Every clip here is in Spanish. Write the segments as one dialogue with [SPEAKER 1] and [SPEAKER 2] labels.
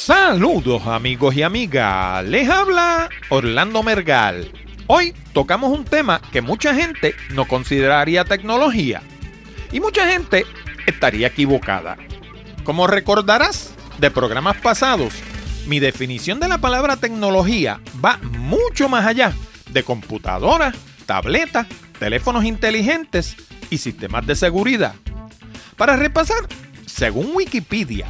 [SPEAKER 1] Saludos amigos y amigas, les habla Orlando Mergal. Hoy tocamos un tema que mucha gente no consideraría tecnología y mucha gente estaría equivocada. Como recordarás de programas pasados, mi definición de la palabra tecnología va mucho más allá de computadoras, tabletas, teléfonos inteligentes y sistemas de seguridad. Para repasar, según Wikipedia,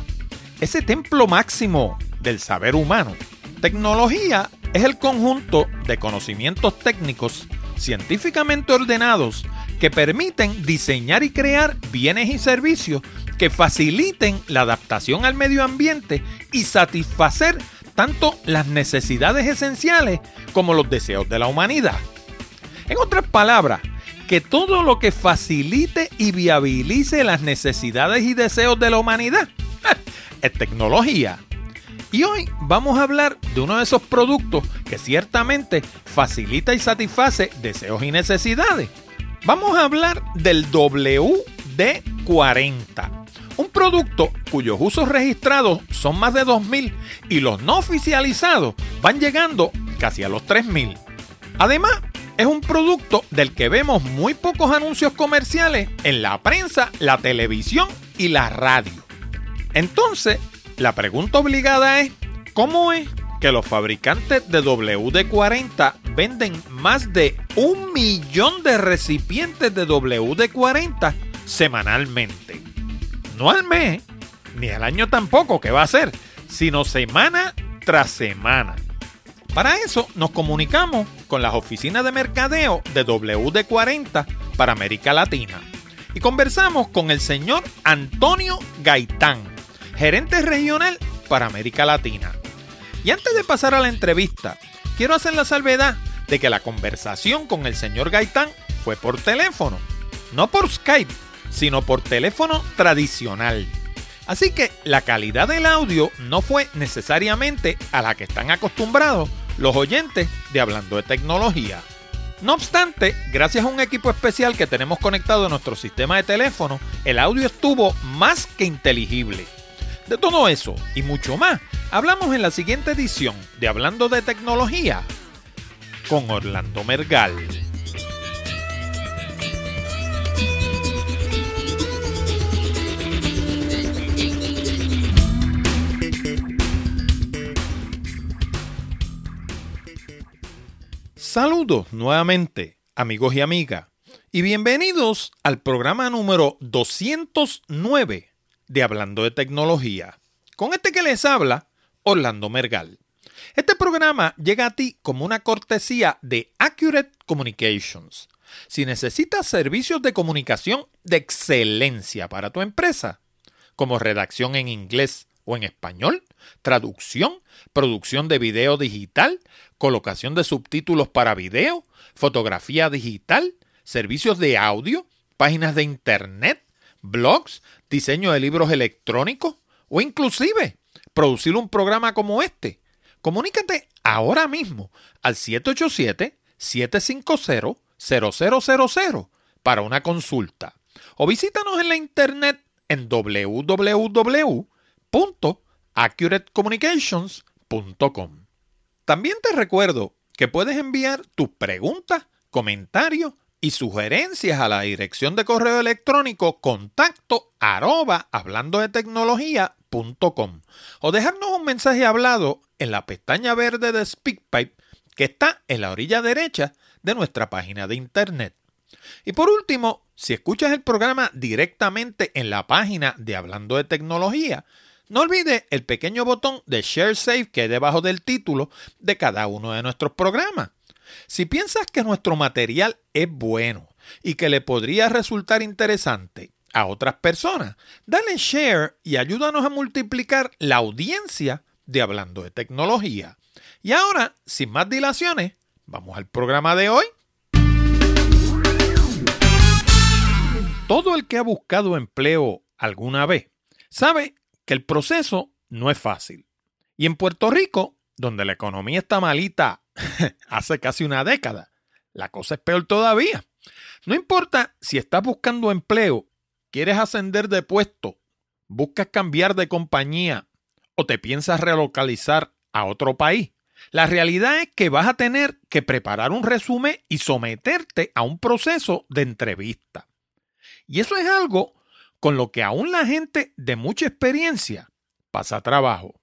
[SPEAKER 1] ese templo máximo del saber humano, tecnología es el conjunto de conocimientos técnicos científicamente ordenados que permiten diseñar y crear bienes y servicios que faciliten la adaptación al medio ambiente y satisfacer tanto las necesidades esenciales como los deseos de la humanidad. En otras palabras, que todo lo que facilite y viabilice las necesidades y deseos de la humanidad es tecnología. Y hoy vamos a hablar de uno de esos productos que ciertamente facilita y satisface deseos y necesidades. Vamos a hablar del WD-40, un producto cuyos usos registrados son más de 2.000 y los no oficializados van llegando casi a los 3.000. Además, es un producto del que vemos muy pocos anuncios comerciales en la prensa, la televisión y la radio. Entonces, la pregunta obligada es, ¿cómo es que los fabricantes de WD-40 venden más de un millón de recipientes de WD-40 semanalmente? No al mes, ni al año tampoco, que va a ser, sino semana tras semana. Para eso nos comunicamos con las oficinas de mercadeo de WD-40 para América Latina y conversamos con el señor Antonio Gaitán, gerente regional para América Latina. Y antes de pasar a la entrevista, quiero hacer la salvedad de que la conversación con el señor Gaitán fue por teléfono, no por Skype, sino por teléfono tradicional. Así que la calidad del audio no fue necesariamente a la que están acostumbrados los oyentes de Hablando de Tecnología. No obstante, gracias a un equipo especial que tenemos conectado a nuestro sistema de teléfono, el audio estuvo más que inteligible. De todo eso y mucho más, hablamos en la siguiente edición de Hablando de Tecnología con Orlando Mergal. Saludos nuevamente, amigos y amigas, y bienvenidos al programa número 209 de Hablando de Tecnología. Con este que les habla, Orlando Mergal. Este programa llega a ti como una cortesía de Accurate Communications. Si necesitas servicios de comunicación de excelencia para tu empresa, como redacción en inglés o en español, traducción, producción de video digital, colocación de subtítulos para video, fotografía digital, servicios de audio, páginas de internet, blogs, diseño de libros electrónicos o inclusive producir un programa como este. Comunícate ahora mismo al 787-750-0000 para una consulta o visítanos en la internet en www.accuratecommunications.com. También te recuerdo que puedes enviar tus preguntas, comentarios y sugerencias a la dirección de correo electrónico contacto arroba hablando de tecnología.com o dejarnos un mensaje hablado en la pestaña verde de SpeakPipe que está en la orilla derecha de nuestra página de internet. Y por último, si escuchas el programa directamente en la página de Hablando de Tecnología, no olvides el pequeño botón de Share Save que hay debajo del título de cada uno de nuestros programas. Si piensas que nuestro material es bueno y que le podría resultar interesante a otras personas, dale share y ayúdanos a multiplicar la audiencia de Hablando de Tecnología. Y ahora, sin más dilaciones, vamos al programa de hoy. Todo el que ha buscado empleo alguna vez sabe que el proceso no es fácil. Y en Puerto Rico, donde la economía está malita hace casi una década, la cosa es peor todavía. No importa si estás buscando empleo, quieres ascender de puesto, buscas cambiar de compañía o te piensas relocalizar a otro país, la realidad es que vas a tener que preparar un resumen y someterte a un proceso de entrevista. Y eso es algo con lo que aún la gente de mucha experiencia pasa trabajo.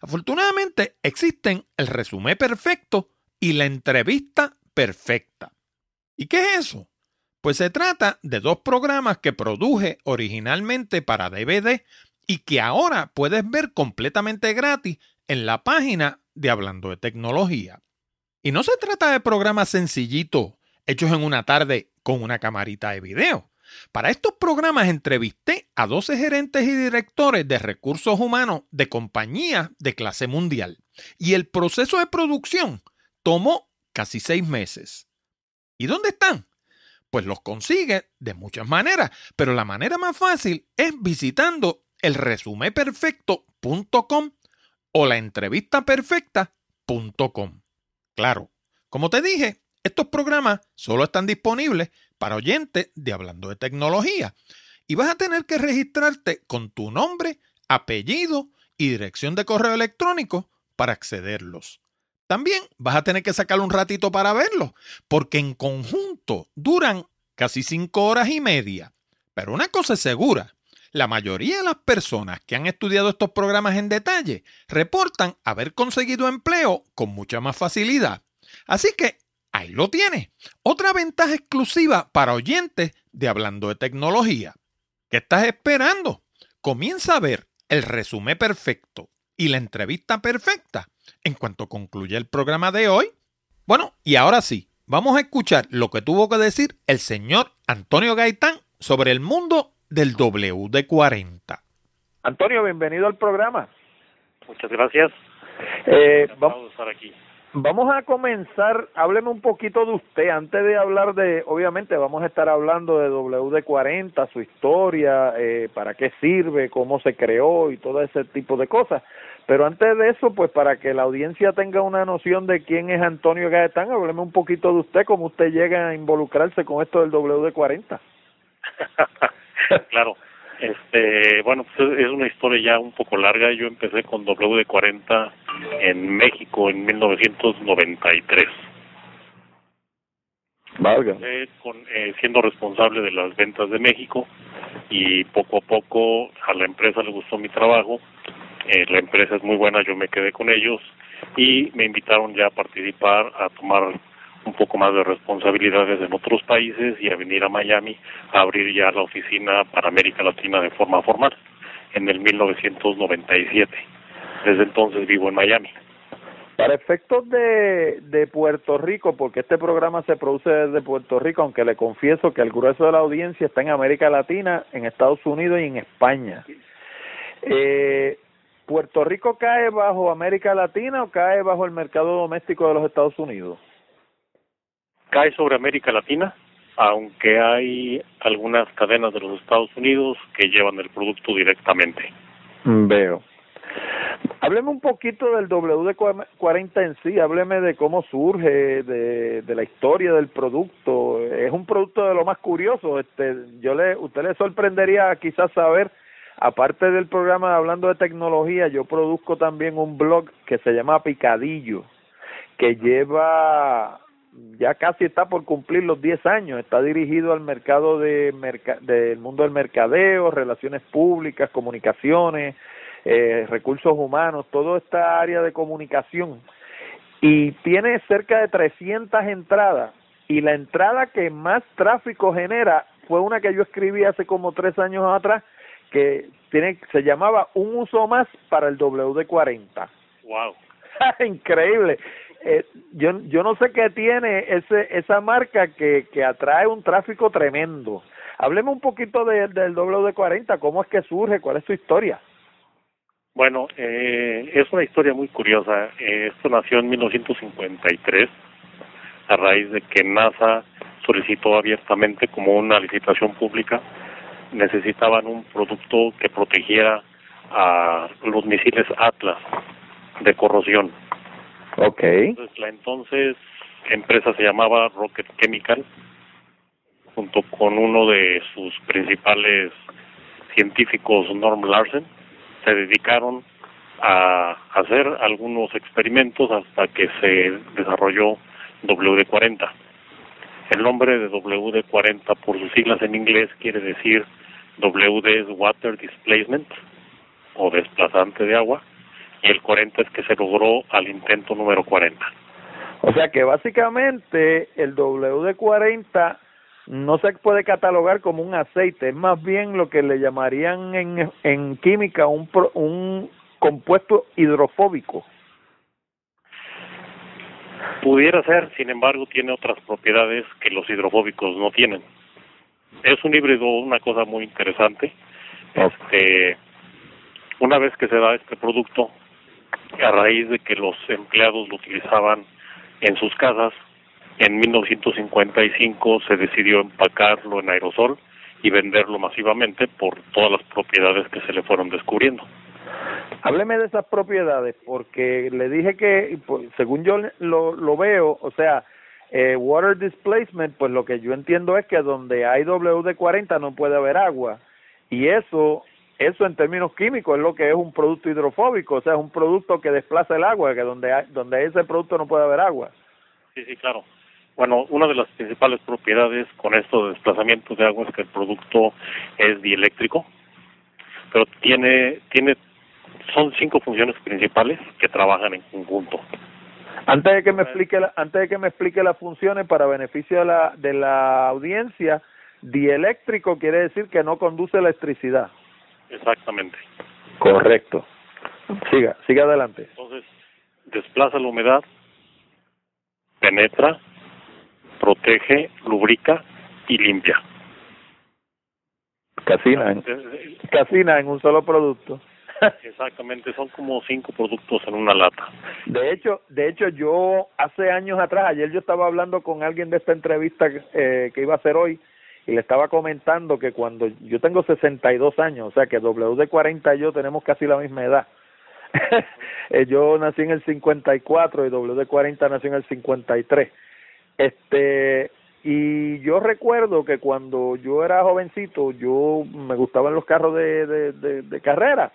[SPEAKER 1] Afortunadamente existen el resumen perfecto y la entrevista perfecta. ¿Y qué es eso? Pues se trata de dos programas que produje originalmente para DVD y que ahora puedes ver completamente gratis en la página de Hablando de Tecnología. Y no se trata de programas sencillitos hechos en una tarde con una camarita de video. Para estos programas entrevisté a 12 gerentes y directores de recursos humanos de compañías de clase mundial. Y el proceso de producción tomó casi seis meses. ¿Y dónde están? Pues los consigue de muchas maneras, pero la manera más fácil es visitando el resumeperfecto.com o la entrevistaperfecta.com. Claro, como te dije, estos programas solo están disponibles para oyentes de Hablando de Tecnología y vas a tener que registrarte con tu nombre, apellido y dirección de correo electrónico para accederlos. También vas a tener que sacar un ratito para verlos, porque en conjunto duran casi cinco horas y media. Pero una cosa es segura, la mayoría de las personas que han estudiado estos programas en detalle reportan haber conseguido empleo con mucha más facilidad. Así que ahí lo tienes. Otra ventaja exclusiva para oyentes de Hablando de Tecnología. ¿Qué estás esperando? Comienza a ver el resumen perfecto y la entrevista perfecta en cuanto concluya el programa de hoy. Bueno, y ahora sí, vamos a escuchar lo que tuvo que decir el señor Antonio Gaitán sobre el mundo del WD-40.
[SPEAKER 2] Antonio, bienvenido al programa.
[SPEAKER 3] Muchas gracias.
[SPEAKER 2] Eh, vamos a estar aquí. Vamos a comenzar, hábleme un poquito de usted, antes de hablar de, obviamente vamos a estar hablando de WD-40, su historia, eh, para qué sirve, cómo se creó y todo ese tipo de cosas. Pero antes de eso, pues para que la audiencia tenga una noción de quién es Antonio Gaetán, hábleme un poquito de usted, cómo usted llega a involucrarse con esto del WD-40.
[SPEAKER 3] claro. Este, bueno, pues es una historia ya un poco larga. Yo empecé con WD-40 en México en 1993.
[SPEAKER 2] Valga.
[SPEAKER 3] Con, eh, siendo responsable de las ventas de México y poco a poco a la empresa le gustó mi trabajo. Eh, la empresa es muy buena, yo me quedé con ellos y me invitaron ya a participar, a tomar un poco más de responsabilidades en otros países y a venir a Miami a abrir ya la oficina para América Latina de forma formal en el 1997. Desde entonces vivo en Miami.
[SPEAKER 2] Para efectos de, de Puerto Rico, porque este programa se produce desde Puerto Rico, aunque le confieso que el grueso de la audiencia está en América Latina, en Estados Unidos y en España. Eh, ¿Puerto Rico cae bajo América Latina o cae bajo el mercado doméstico de los Estados Unidos?
[SPEAKER 3] Cae sobre América Latina, aunque hay algunas cadenas de los Estados Unidos que llevan el producto directamente.
[SPEAKER 2] Mm, veo. Hábleme un poquito del WD-40 en sí, hábleme de cómo surge, de, de la historia del producto. Es un producto de lo más curioso. Este, yo le, usted le sorprendería quizás saber, aparte del programa Hablando de Tecnología, yo produzco también un blog que se llama Picadillo, que lleva ya casi está por cumplir los 10 años, está dirigido al mercado de del mundo del mercadeo, relaciones públicas, comunicaciones, eh, recursos humanos, toda esta área de comunicación y tiene cerca de 300 entradas y la entrada que más tráfico genera fue una que yo escribí hace como tres años atrás que tiene se llamaba un uso más para el WD-40.
[SPEAKER 3] Wow.
[SPEAKER 2] Increíble. Eh, yo yo no sé qué tiene ese esa marca que que atrae un tráfico tremendo. Hablemos un poquito de, del WD40, cómo es que surge, cuál es su historia.
[SPEAKER 3] Bueno, eh, es una historia muy curiosa. Eh, esto nació en 1953 a raíz de que NASA solicitó abiertamente como una licitación pública necesitaban un producto que protegiera a los misiles Atlas de corrosión
[SPEAKER 2] Okay.
[SPEAKER 3] Entonces, la entonces empresa se llamaba Rocket Chemical, junto con uno de sus principales científicos, Norm Larsen, se dedicaron a hacer algunos experimentos hasta que se desarrolló WD-40. El nombre de WD-40 por sus siglas en inglés quiere decir WD Water Displacement o desplazante de agua y el 40 es que se logró al intento número 40.
[SPEAKER 2] O sea que básicamente el WD-40 no se puede catalogar como un aceite, es más bien lo que le llamarían en, en química un, un compuesto hidrofóbico.
[SPEAKER 3] Pudiera ser, sin embargo, tiene otras propiedades que los hidrofóbicos no tienen. Es un híbrido, una cosa muy interesante. Este, una vez que se da este producto, a raíz de que los empleados lo utilizaban en sus casas, en 1955 se decidió empacarlo en aerosol y venderlo masivamente por todas las propiedades que se le fueron descubriendo.
[SPEAKER 2] Hábleme de esas propiedades, porque le dije que, pues, según yo lo, lo veo, o sea, eh, water displacement, pues lo que yo entiendo es que donde hay WD-40 no puede haber agua. Y eso, eso en términos químicos es lo que es un producto hidrofóbico, o sea, es un producto que desplaza el agua, que donde hay, donde ese producto no puede haber agua.
[SPEAKER 3] Sí, sí, claro. Bueno, una de las principales propiedades con esto de desplazamiento de agua es que el producto es dieléctrico, pero tiene, tiene, son cinco funciones principales que trabajan en conjunto.
[SPEAKER 2] Antes de que me explique, la, antes de que me explique las funciones para beneficio de la, de la audiencia, dieléctrico quiere decir que no conduce electricidad.
[SPEAKER 3] Exactamente.
[SPEAKER 2] Correcto. Siga, siga adelante.
[SPEAKER 3] Entonces, desplaza la humedad, penetra, protege, lubrica y limpia.
[SPEAKER 2] Casina, en, casina en un solo producto.
[SPEAKER 3] Exactamente, son como cinco productos en una lata.
[SPEAKER 2] De hecho, de hecho yo hace años atrás, ayer yo estaba hablando con alguien de esta entrevista eh, que iba a hacer hoy y le estaba comentando que cuando yo tengo 62 años, o sea que WD40 y yo tenemos casi la misma edad. Eh, yo nací en el 54 y WD40 nació en el 53. Este, y yo recuerdo que cuando yo era jovencito, yo me gustaban los carros de, de, de, de carrera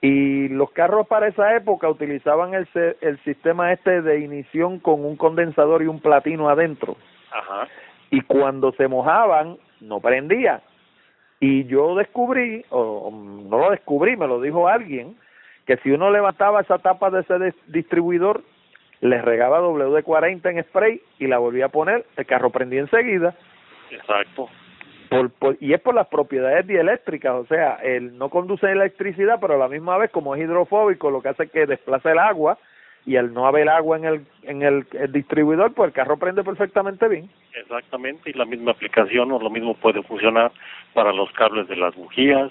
[SPEAKER 2] y los carros para esa época utilizaban el, el sistema este de ignición con un condensador y un platino adentro.
[SPEAKER 3] Ajá.
[SPEAKER 2] Y cuando se mojaban, no prendía. Y yo descubrí, o no lo descubrí, me lo dijo alguien, que si uno levantaba esa tapa de ese distribuidor, le regaba WD-40 en spray y la volvía a poner, el carro prendía enseguida.
[SPEAKER 3] Exacto
[SPEAKER 2] por, y es por las propiedades dieléctricas, o sea, él no conduce electricidad, pero a la misma vez como es hidrofóbico, lo que hace es que desplaza el agua y al no haber agua en el en el, distribuidor, pues el carro prende perfectamente bien.
[SPEAKER 3] Exactamente, y la misma aplicación o lo mismo puede funcionar para los cables de las bujías,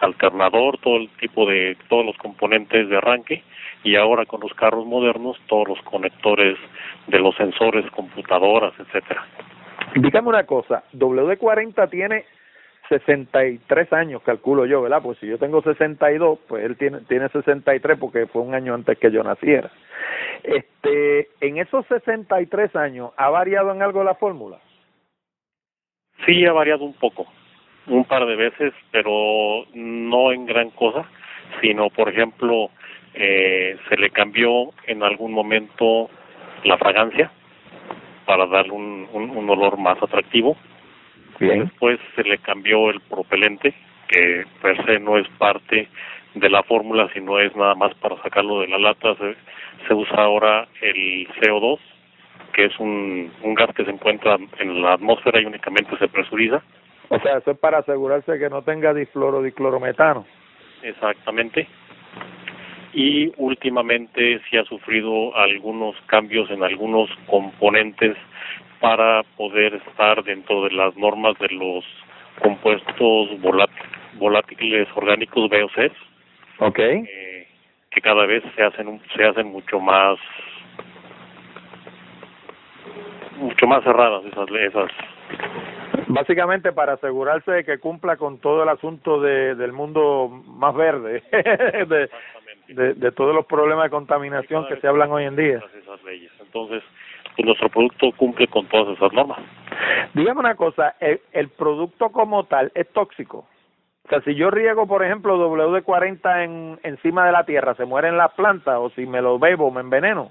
[SPEAKER 3] alternador, todo el tipo de todos los componentes de arranque y ahora con los carros modernos todos los conectores de los sensores, computadoras, etcétera.
[SPEAKER 2] Dígame una cosa, WD-40 tiene 63 años, calculo yo, ¿verdad? Pues si yo tengo 62, pues él tiene, tiene 63 porque fue un año antes que yo naciera. Este, en esos 63 años, ¿ha variado en algo la fórmula?
[SPEAKER 3] Sí, ha variado un poco, un par de veces, pero no en gran cosa, sino, por ejemplo, eh, se le cambió en algún momento la fragancia para darle un, un, olor más atractivo.
[SPEAKER 2] Bien.
[SPEAKER 3] Después se le cambió el propelente, que per se no es parte de la fórmula, sino es nada más para sacarlo de la lata. Se, se usa ahora el CO2, que es un, un gas que se encuentra en la atmósfera y únicamente se presuriza.
[SPEAKER 2] O sea, eso es para asegurarse que no tenga difloro diclorometano.
[SPEAKER 3] Exactamente y últimamente sí ha sufrido algunos cambios en algunos componentes para poder estar dentro de las normas de los compuestos volátiles orgánicos VOCs.
[SPEAKER 2] Okay.
[SPEAKER 3] Eh, que cada vez se hacen se hacen mucho más mucho más cerradas esas esas
[SPEAKER 2] Básicamente para asegurarse de que cumpla con todo el asunto de, del mundo más verde, de, de, de, todos los problemas de contaminación que se hablan hoy en día.
[SPEAKER 3] Esas leyes. Entonces, pues nuestro producto cumple con todas esas normas.
[SPEAKER 2] Dígame una cosa, ¿el, el producto como tal es tóxico?
[SPEAKER 1] O sea, si yo riego, por ejemplo, WD-40 en, encima de la tierra, ¿se mueren las plantas? ¿O si me lo bebo, me enveneno?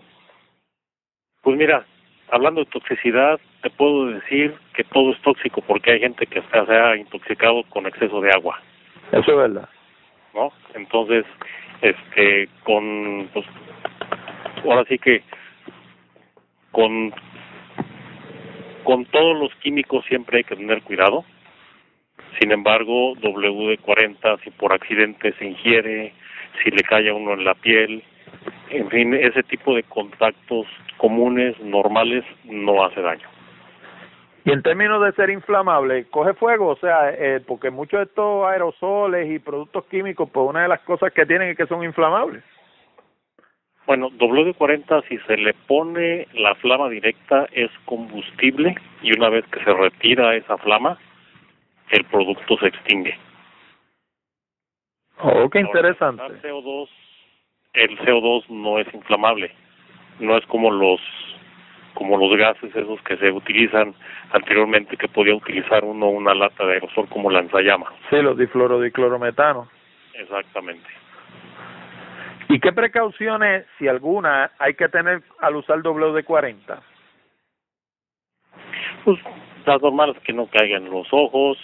[SPEAKER 3] Pues mira, hablando de toxicidad, te puedo decir que todo es tóxico porque hay gente que hasta se ha intoxicado con exceso de agua.
[SPEAKER 1] Eso es verdad.
[SPEAKER 3] ¿No? Entonces, este, con, pues, ahora sí que con con todos los químicos siempre hay que tener cuidado. Sin embargo, WD-40, si por accidente se ingiere, si le cae a uno en la piel, en fin, ese tipo de contactos comunes, normales, no hace daño.
[SPEAKER 1] Y en términos de ser inflamable, coge fuego, o sea, eh, porque muchos de estos aerosoles y productos químicos, pues una de las cosas que tienen es que son inflamables.
[SPEAKER 3] Bueno, WD-40 si se le pone la flama directa es combustible y una vez que se retira esa flama, el producto se extingue.
[SPEAKER 1] Oh, qué interesante.
[SPEAKER 3] el CO2, el CO2 no es inflamable, no es como los como los gases esos que se utilizan anteriormente que podía utilizar uno una lata de aerosol como lanzallamas.
[SPEAKER 1] Sí, los difluorodiclorometano.
[SPEAKER 3] Exactamente.
[SPEAKER 1] ¿Y qué precauciones, si alguna, hay que tener al usar WD-40?
[SPEAKER 3] Pues las normales que no caigan los ojos,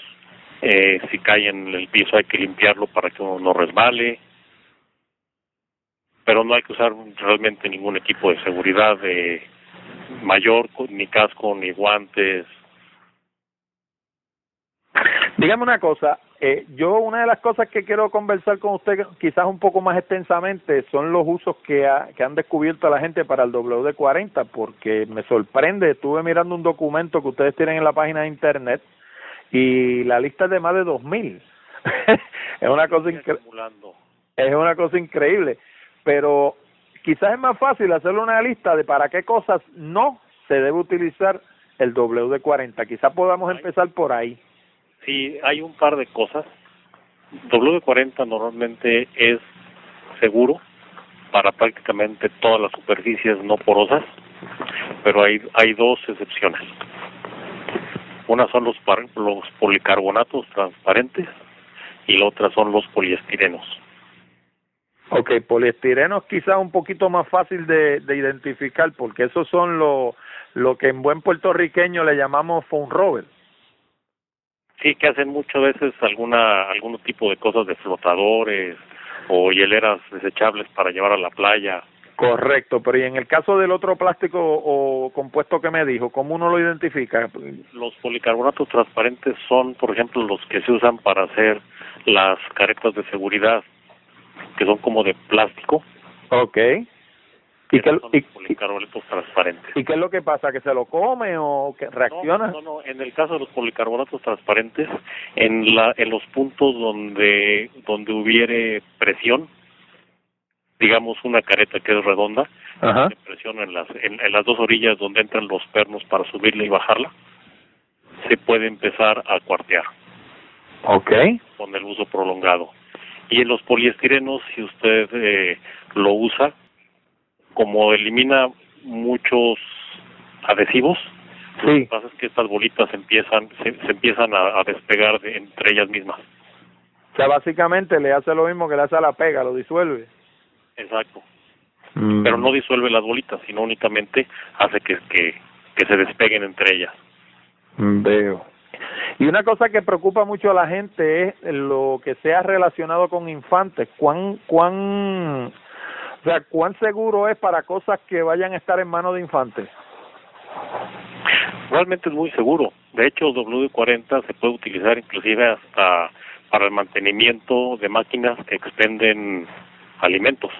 [SPEAKER 3] eh, si cae en el piso hay que limpiarlo para que uno no resbale, pero no hay que usar realmente ningún equipo de seguridad de mayor, ni casco, ni guantes.
[SPEAKER 1] Dígame una cosa, eh, yo una de las cosas que quiero conversar con usted quizás un poco más extensamente son los usos que, que han descubierto la gente para el WD-40, porque me sorprende, estuve mirando un documento que ustedes tienen en la página de internet y la lista es de más de 2.000. es una cosa es una cosa increíble, pero quizás es más fácil hacerle una lista de para qué cosas no se debe utilizar el WD-40. Quizás podamos empezar por ahí.
[SPEAKER 3] Sí, hay un par de cosas. W40 normalmente es seguro para prácticamente todas las superficies no porosas, pero hay, hay dos excepciones. Una son los, los policarbonatos transparentes y la otra son los poliestirenos.
[SPEAKER 1] Ok, poliestirenos quizás un poquito más fácil de, de identificar porque esos son lo, lo que en buen puertorriqueño le llamamos foam rover
[SPEAKER 3] sí que hacen muchas veces alguna algún tipo de cosas de flotadores o hieleras desechables para llevar a la playa.
[SPEAKER 1] Correcto, pero y en el caso del otro plástico o compuesto que me dijo, ¿cómo uno lo identifica?
[SPEAKER 3] Los policarbonatos transparentes son, por ejemplo, los que se usan para hacer las caretas de seguridad, que son como de plástico.
[SPEAKER 1] Okay.
[SPEAKER 3] ¿Y qué, y, transparentes.
[SPEAKER 1] ¿Y qué es lo que pasa? ¿Que se lo come o que reacciona?
[SPEAKER 3] No, no, en el caso de los policarbonatos transparentes, en, la, en los puntos donde, donde hubiere presión, digamos una careta que es redonda,
[SPEAKER 1] Ajá.
[SPEAKER 3] presión en las, en, las dos orillas donde entran los pernos para subirla y bajarla, se puede empezar a cuartear.
[SPEAKER 1] Ok.
[SPEAKER 3] Con el uso prolongado. Y en los poliestirenos, si usted eh, lo usa, como elimina muchos adhesivos,
[SPEAKER 1] sí.
[SPEAKER 3] lo que pasa es que estas bolitas empiezan, se, empiezan a, despegar de, entre ellas mismas.
[SPEAKER 1] O sea, básicamente le hace lo mismo que le hace a la pega, lo disuelve.
[SPEAKER 3] Exacto. Mm. Pero no disuelve las bolitas, sino únicamente hace que, que, que se despeguen entre ellas.
[SPEAKER 1] Mm, veo. Y una cosa que preocupa mucho a la gente es lo que sea relacionado con infantes. ¿Cuán, cuán o sea, ¿cuán seguro es para cosas que vayan a estar en manos de infantes?
[SPEAKER 3] Realmente es muy seguro. De hecho, W40 se puede utilizar inclusive hasta para el mantenimiento de máquinas que expenden alimentos.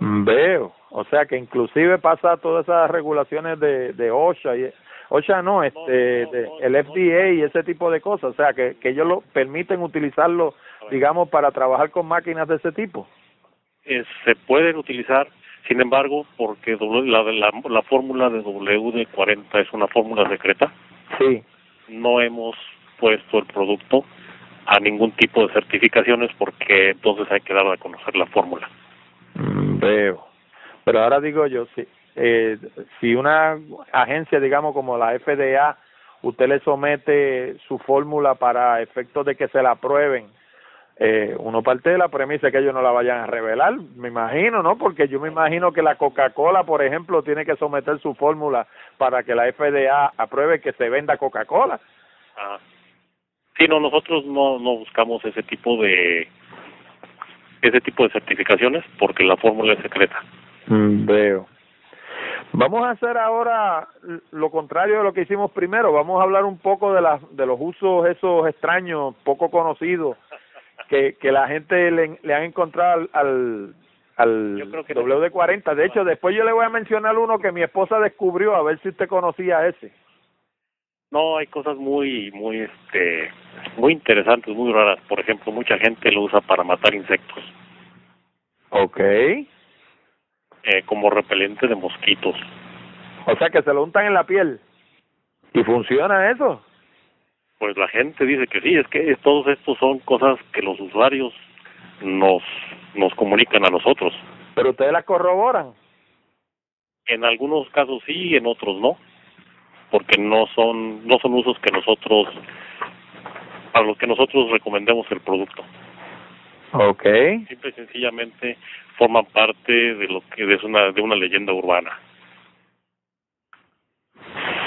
[SPEAKER 1] Veo, o sea que inclusive pasa todas esas regulaciones de, de OSHA y OSHA no, este, de, el FDA y ese tipo de cosas, o sea que, que ellos lo permiten utilizarlo, digamos, para trabajar con máquinas de ese tipo.
[SPEAKER 3] Eh, se pueden utilizar, sin embargo, porque la, la, la fórmula de WD-40 es una fórmula secreta,
[SPEAKER 1] sí.
[SPEAKER 3] no hemos puesto el producto a ningún tipo de certificaciones porque entonces hay que dar a conocer la fórmula.
[SPEAKER 1] Mm, veo. Pero ahora digo yo, si, eh, si una agencia, digamos como la FDA, usted le somete su fórmula para efectos de que se la aprueben, eh, uno parte de la premisa que ellos no la vayan a revelar, me imagino, ¿no? Porque yo me imagino que la Coca-Cola, por ejemplo, tiene que someter su fórmula para que la FDA apruebe que se venda Coca-Cola.
[SPEAKER 3] Ah. Sí, no, nosotros no, no buscamos ese tipo de ese tipo de certificaciones porque la fórmula es secreta.
[SPEAKER 1] Mm, veo. Vamos a hacer ahora lo contrario de lo que hicimos primero. Vamos a hablar un poco de, las de los usos esos extraños, poco conocidos, que, que la gente le, le han encontrado al, al, WD-40. De hecho, después yo le voy a mencionar uno que mi esposa descubrió, a ver si usted conocía ese.
[SPEAKER 3] No, hay cosas muy, muy, este, muy interesantes, muy raras. Por ejemplo, mucha gente lo usa para matar insectos.
[SPEAKER 1] Okay
[SPEAKER 3] eh, como repelente de mosquitos.
[SPEAKER 1] O sea, que se lo untan en la piel. ¿Y funciona eso?
[SPEAKER 3] Pues la gente dice que sí, es que todos estos son cosas que los usuarios nos nos comunican a nosotros.
[SPEAKER 1] ¿Pero ustedes las corroboran?
[SPEAKER 3] En algunos casos sí, en otros no, porque no son no son usos que nosotros para los que nosotros recomendemos el producto.
[SPEAKER 1] Okay.
[SPEAKER 3] Simple y sencillamente forman parte de lo que es una de una leyenda urbana.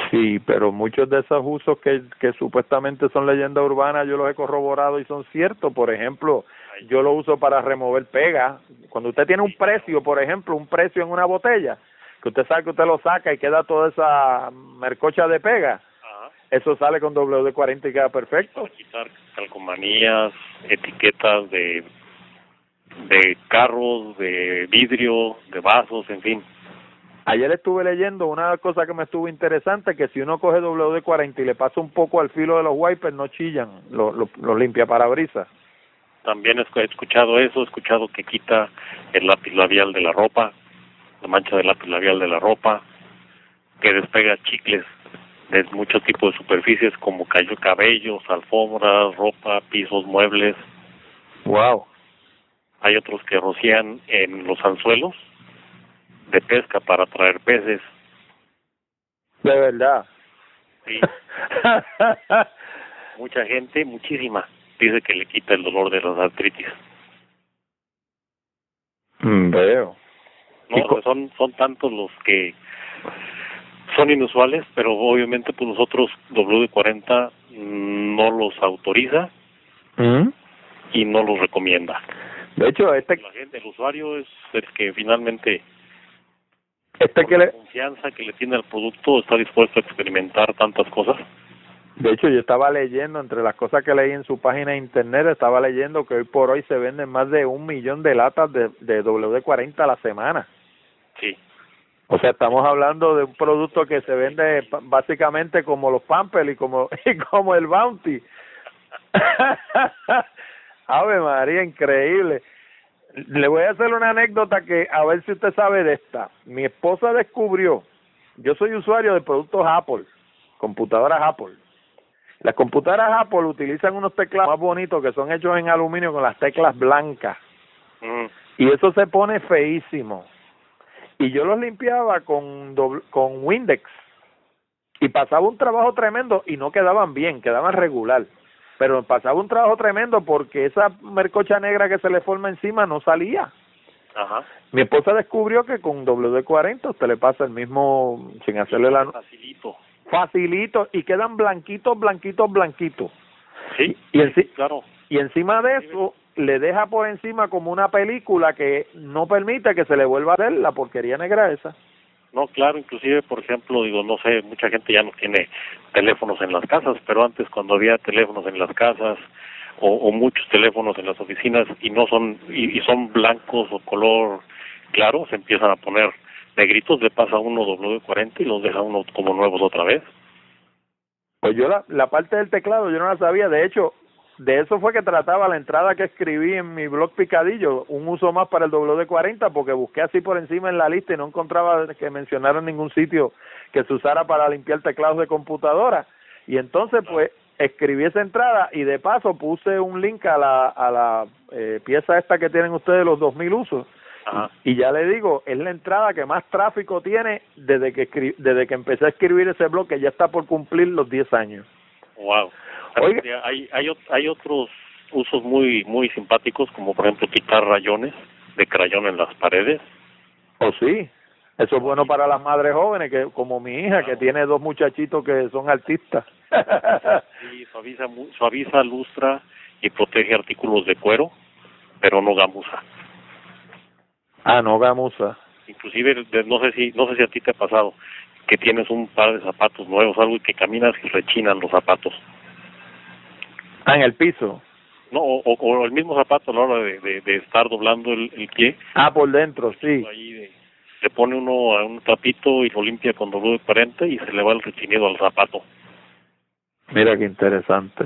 [SPEAKER 1] Sí, pero muchos de esos usos que, que supuestamente son leyenda urbana yo los he corroborado y son ciertos. Por ejemplo, yo lo uso para remover pega. Cuando usted tiene un precio, por ejemplo, un precio en una botella, que usted sabe que usted lo saca y queda toda esa mercocha de pega, eso sale con WD-40 y queda perfecto.
[SPEAKER 3] Para quitar calcomanías, etiquetas de de carros, de vidrio, de vasos, en fin.
[SPEAKER 1] Ayer estuve leyendo una cosa que me estuvo interesante, que si uno coge WD-40 y le pasa un poco al filo de los wipers, no chillan, lo, lo, lo limpia parabrisas.
[SPEAKER 3] También he escuchado eso, he escuchado que quita el lápiz labial de la ropa, la mancha del lápiz labial de la ropa, que despega chicles de muchos tipos de superficies como cayó cabellos, alfombras, ropa, pisos, muebles.
[SPEAKER 1] Wow
[SPEAKER 3] hay otros que rocían en los anzuelos de pesca para traer peces.
[SPEAKER 1] De verdad.
[SPEAKER 3] Sí. Mucha gente, muchísima, dice que le quita el dolor de las artritis.
[SPEAKER 1] Mm, veo.
[SPEAKER 3] No, son son tantos los que son inusuales, pero obviamente pues nosotros WD-40 no los autoriza
[SPEAKER 1] ¿Mm?
[SPEAKER 3] y no los recomienda.
[SPEAKER 1] De hecho, este...
[SPEAKER 3] La gente, el usuario es el que finalmente...
[SPEAKER 1] Este que le...
[SPEAKER 3] confianza que le tiene al producto está dispuesto a experimentar tantas cosas.
[SPEAKER 1] De hecho, yo estaba leyendo, entre las cosas que leí en su página de internet, estaba leyendo que hoy por hoy se venden más de un millón de latas de, de WD-40 a la semana.
[SPEAKER 3] Sí.
[SPEAKER 1] O sea, estamos hablando de un producto que se vende básicamente como los Pampers y como, y como el Bounty. Ave María, increíble. Le voy a hacer una anécdota que a ver si usted sabe de esta. Mi esposa descubrió, yo soy usuario de productos Apple, computadoras Apple. Las computadoras Apple utilizan unos teclados más bonitos que son hechos en aluminio con las teclas blancas.
[SPEAKER 3] Mm.
[SPEAKER 1] Y eso se pone feísimo. Y yo los limpiaba con, con Windex. Y pasaba un trabajo tremendo y no quedaban bien, quedaban regular pero pasaba un trabajo tremendo porque esa mercocha negra que se le forma encima no salía.
[SPEAKER 3] Ajá.
[SPEAKER 1] Mi esposa descubrió que con WD-40 usted le pasa el mismo sin hacerle la
[SPEAKER 3] facilito.
[SPEAKER 1] Facilito y quedan blanquitos, blanquitos, blanquitos.
[SPEAKER 3] Sí.
[SPEAKER 1] Y
[SPEAKER 3] claro.
[SPEAKER 1] Y encima de eso le deja por encima como una película que no permite que se le vuelva a ver la porquería negra esa.
[SPEAKER 3] No, claro, inclusive, por ejemplo, digo, no sé, mucha gente ya no tiene teléfonos en las casas, pero antes cuando había teléfonos en las casas o, o muchos teléfonos en las oficinas y no son y, y, son blancos o color claro, se empiezan a poner negritos, le pasa uno W40 y los deja uno como nuevos otra vez.
[SPEAKER 1] Pues yo la, la parte del teclado yo no la sabía, de hecho de eso fue que trataba la entrada que escribí en mi blog Picadillo, un uso más para el WD-40, porque busqué así por encima en la lista y no encontraba que mencionara ningún sitio que se usara para limpiar teclados de computadora. Y entonces, pues, escribí esa entrada y de paso puse un link a la, a la eh, pieza esta que tienen ustedes, los 2000 usos. Y ya le digo, es la entrada que más tráfico tiene desde que, desde que empecé a escribir ese blog, que ya está por cumplir los 10 años.
[SPEAKER 3] Wow. hay, hay, hay otros usos muy muy simpáticos, como por ejemplo quitar rayones de crayón en las paredes.
[SPEAKER 1] Oh, sí. Eso es bueno para las madres jóvenes, que como mi hija, que tiene dos muchachitos que son artistas.
[SPEAKER 3] sí, suaviza, suaviza, lustra y protege artículos de cuero, pero no gamuza.
[SPEAKER 1] Ah, no gamuza.
[SPEAKER 3] Inclusive, no sé si no sé si a ti te ha pasado que tienes un par de zapatos nuevos, algo y que caminas y rechinan los zapatos.
[SPEAKER 1] Ah, en el piso.
[SPEAKER 3] No, o, el mismo zapato a la hora de, de, estar doblando el, el, pie.
[SPEAKER 1] Ah, por dentro, sí.
[SPEAKER 3] Ahí le pone uno a un tapito y lo limpia con doble de 40 y se le va el rechinido al zapato.
[SPEAKER 1] Mira qué interesante.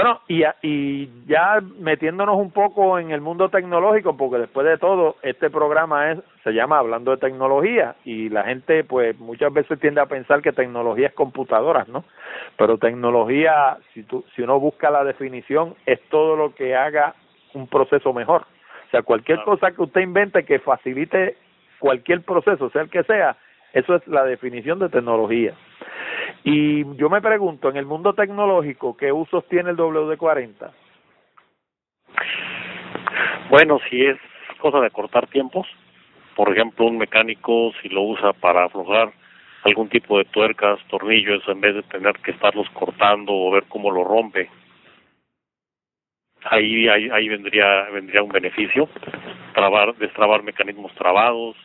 [SPEAKER 1] Bueno, y, y ya metiéndonos un poco en el mundo tecnológico, porque después de todo, este programa es se llama Hablando de Tecnología y la gente pues muchas veces tiende a pensar que tecnología es computadoras, ¿no? Pero tecnología, si, tú, si uno busca la definición, es todo lo que haga un proceso mejor. O sea, cualquier cosa que usted invente que facilite cualquier proceso, sea el que sea, eso es la definición de tecnología. Y yo me pregunto, en el mundo tecnológico, ¿qué usos tiene el WD-40?
[SPEAKER 3] Bueno, si es cosa de cortar tiempos, por ejemplo, un mecánico si lo usa para aflojar algún tipo de tuercas, tornillos, en vez de tener que estarlos cortando o ver cómo lo rompe, ahí ahí, ahí vendría vendría un beneficio, trabar, destrabar mecanismos trabados.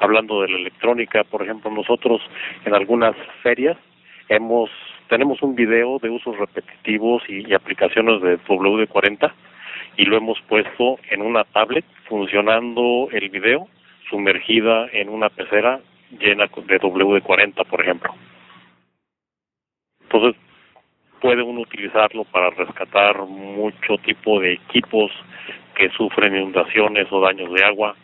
[SPEAKER 3] Hablando de la electrónica, por ejemplo, nosotros en algunas ferias hemos tenemos un video de usos repetitivos y, aplicaciones de WD-40 y lo hemos puesto en una tablet funcionando el video sumergida en una pecera llena de WD-40, por ejemplo. Entonces, puede uno utilizarlo para rescatar mucho tipo de equipos que sufren inundaciones o daños de agua,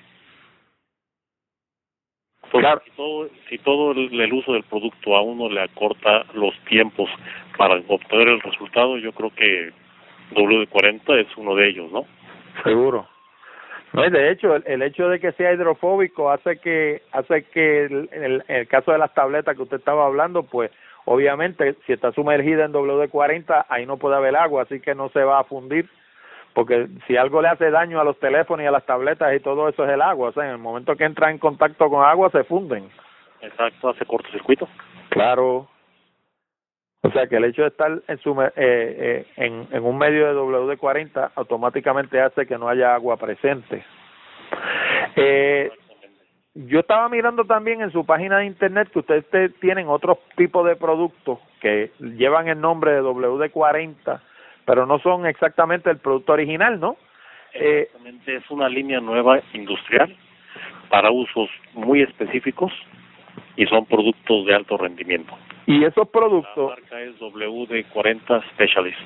[SPEAKER 3] claro. si todo, si todo el, uso del producto a uno le acorta los tiempos para obtener el resultado, yo creo que W40 es uno de ellos, ¿no?
[SPEAKER 1] Seguro. No, y de hecho, el, hecho de que sea hidrofóbico hace que hace que el, el, caso de las tabletas que usted estaba hablando, pues obviamente si está sumergida en WD-40, ahí no puede haber agua, así que no se va a fundir porque si algo le hace daño a los teléfonos y a las tabletas y todo eso es el agua, o sea, en el momento que entra en contacto con agua se funden.
[SPEAKER 3] Exacto, hace cortocircuito.
[SPEAKER 1] Claro. O sea que el hecho de estar en, su, eh, eh, en, en un medio de WD-40 automáticamente hace que no haya agua presente. Eh, yo estaba mirando también en su página de internet que ustedes tienen otros tipos de productos que llevan el nombre de WD-40 pero no son exactamente el producto original, ¿no?
[SPEAKER 3] Eh, exactamente, es una línea nueva industrial para usos muy específicos y son productos de alto rendimiento.
[SPEAKER 1] ¿Y esos productos?
[SPEAKER 3] La marca es WD-40 Specialist.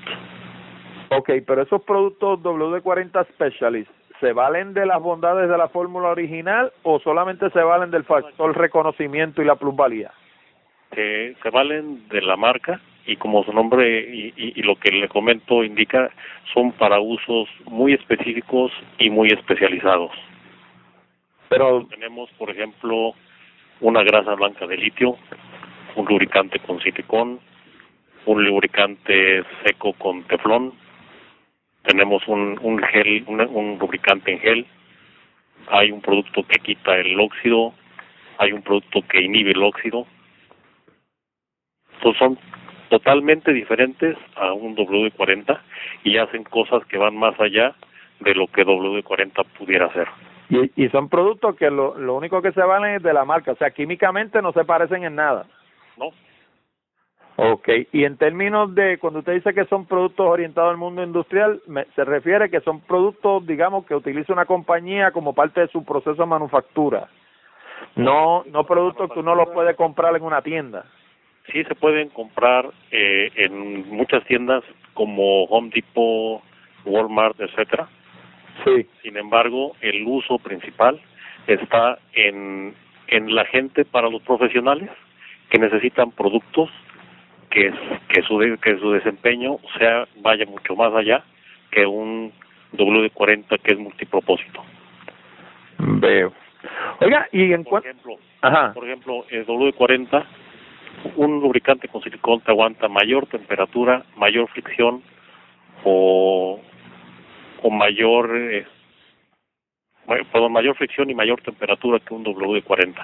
[SPEAKER 1] Ok, pero esos productos WD-40 Specialist, ¿se valen de las bondades de la fórmula original o solamente se valen del factor reconocimiento y la plusvalía?
[SPEAKER 3] Se, se valen de la marca y como su nombre y, y, lo que le comento indica, son para usos muy específicos y muy especializados.
[SPEAKER 1] Pero
[SPEAKER 3] tenemos, por ejemplo, una grasa blanca de litio, un lubricante con silicón, un lubricante seco con teflón, tenemos un, un gel, un, un lubricante en gel, hay un producto que quita el óxido, hay un producto que inhibe el óxido. Entonces son totalmente diferentes a un WD-40 y hacen cosas que van más allá de lo que WD-40 pudiera hacer.
[SPEAKER 1] Y, y son productos que lo, lo único que se valen es de la marca, o sea, químicamente no se parecen en nada.
[SPEAKER 3] No.
[SPEAKER 1] Ok, y en términos de, cuando usted dice que son productos orientados al mundo industrial, se refiere que son productos, digamos, que utiliza una compañía como parte de su proceso de manufactura. No, no productos que uno los puede comprar en una tienda
[SPEAKER 3] sí se pueden comprar eh, en muchas tiendas como Home Depot, Walmart, etcétera.
[SPEAKER 1] Sí.
[SPEAKER 3] Sin embargo, el uso principal está en en la gente para los profesionales que necesitan productos que que su que su desempeño sea vaya mucho más allá que un WD-40 que es multipropósito.
[SPEAKER 1] Veo. Oiga, y en
[SPEAKER 3] por ejemplo, por ejemplo, el WD-40 un lubricante con silicón te aguanta mayor temperatura, mayor fricción, o, o mayor eh, mayor fricción y mayor temperatura que un WD-40.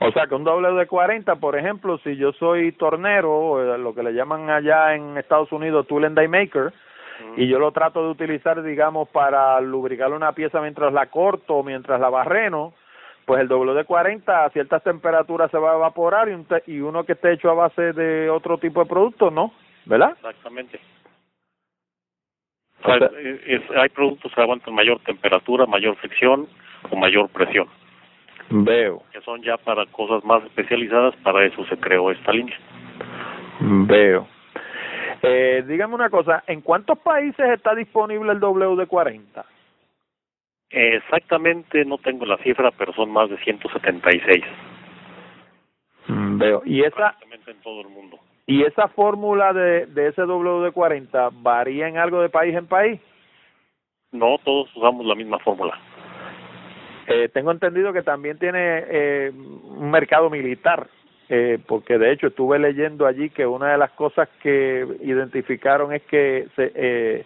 [SPEAKER 1] O sea, que un WD-40, por ejemplo, si yo soy tornero, eh, lo que le llaman allá en Estados Unidos tool and die maker, y yo lo trato de utilizar, digamos, para lubricar una pieza mientras la corto o mientras la barreno, pues el WD-40 a ciertas temperaturas se va a evaporar y, un y uno que esté hecho a base de otro tipo de producto, ¿no? ¿Verdad?
[SPEAKER 3] Exactamente. hay productos que aguantan mayor temperatura, mayor fricción o mayor presión.
[SPEAKER 1] Veo.
[SPEAKER 3] Que son ya para cosas más especializadas, para eso se creó esta línea.
[SPEAKER 1] Veo. Eh, dígame una cosa, ¿en cuántos países está disponible el WD-40?
[SPEAKER 3] Exactamente, no tengo la cifra, pero son más de 176.
[SPEAKER 1] Mm, veo. ¿Y esa?
[SPEAKER 3] en todo el mundo.
[SPEAKER 1] ¿Y esa fórmula de, de ese WD-40 varía en algo de país en país?
[SPEAKER 3] No, todos usamos la misma fórmula.
[SPEAKER 1] Eh, tengo entendido que también tiene eh, un mercado militar, eh, porque de hecho estuve leyendo allí que una de las cosas que identificaron es que se, eh,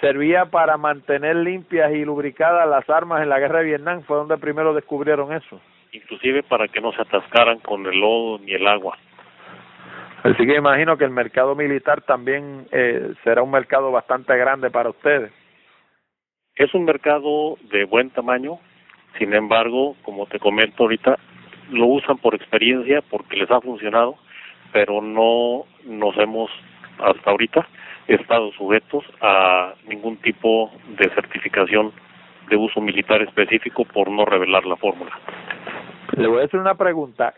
[SPEAKER 1] servía para mantener limpias y lubricadas las armas en la guerra de Vietnam, fue donde primero descubrieron eso.
[SPEAKER 3] Inclusive para que no se atascaran con el lodo ni el agua.
[SPEAKER 1] Así que imagino que el mercado militar también eh, será un mercado bastante grande para ustedes.
[SPEAKER 3] Es un mercado de buen tamaño, sin embargo, como te comento ahorita, lo usan por experiencia porque les ha funcionado, pero no nos hemos hasta ahorita estado sujetos a ningún tipo de certificación de uso militar específico por no revelar la fórmula.
[SPEAKER 1] Le voy a hacer una pregunta,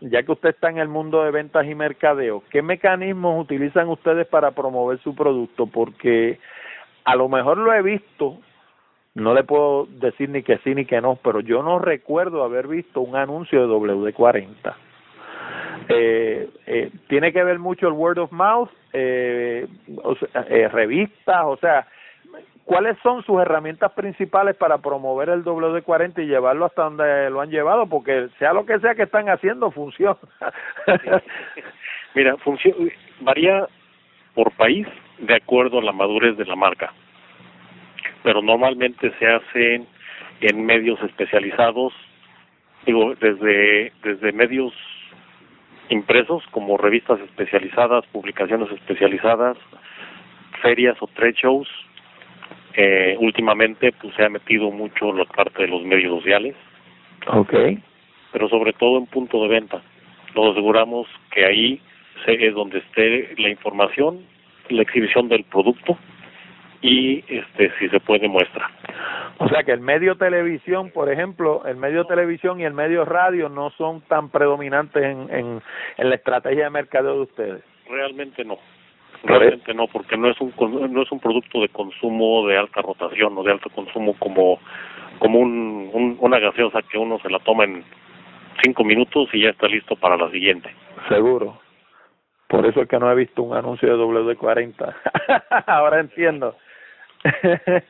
[SPEAKER 1] ya que usted está en el mundo de ventas y mercadeo, ¿qué mecanismos utilizan ustedes para promover su producto? Porque a lo mejor lo he visto, no le puedo decir ni que sí ni que no, pero yo no recuerdo haber visto un anuncio de WD-40 eh, eh, tiene que ver mucho el word of mouth, eh, eh, revistas, o sea, ¿cuáles son sus herramientas principales para promover el WD-40 y llevarlo hasta donde lo han llevado? Porque sea lo que sea que están haciendo, funciona.
[SPEAKER 3] Mira, funciona, varía por país de acuerdo a la madurez de la marca, pero normalmente se hacen en medios especializados, digo, desde, desde medios impresos como revistas especializadas, publicaciones especializadas, ferias o trade shows. Eh, últimamente pues se ha metido mucho la parte de los medios sociales.
[SPEAKER 1] Okay.
[SPEAKER 3] Pero sobre todo en punto de venta. Nos aseguramos que ahí es donde esté la información, la exhibición del producto y este si se puede muestra.
[SPEAKER 1] O sea que el medio televisión, por ejemplo, el medio televisión y el medio radio no son tan predominantes en, en, en la estrategia de mercadeo de ustedes.
[SPEAKER 3] Realmente no. Realmente no, porque no es un no es un producto de consumo de alta rotación o de alto consumo como como un, un una gaseosa que uno se la toma en cinco minutos y ya está listo para la siguiente.
[SPEAKER 1] Seguro. Por eso es que no he visto un anuncio de WD-40. Ahora entiendo.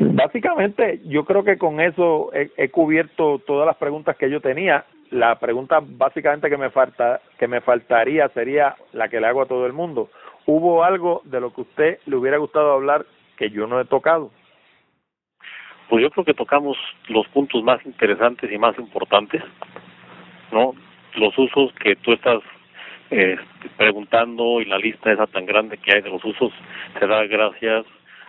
[SPEAKER 1] Básicamente, yo creo que con eso he, cubierto todas las preguntas que yo tenía. La pregunta básicamente que me falta, que me faltaría sería la que le hago a todo el mundo. ¿Hubo algo de lo que usted le hubiera gustado hablar que yo no he tocado?
[SPEAKER 3] Pues yo creo que tocamos los puntos más interesantes y más importantes, ¿no? Los usos que tú estás eh, preguntando y la lista esa tan grande que hay de los usos se da gracias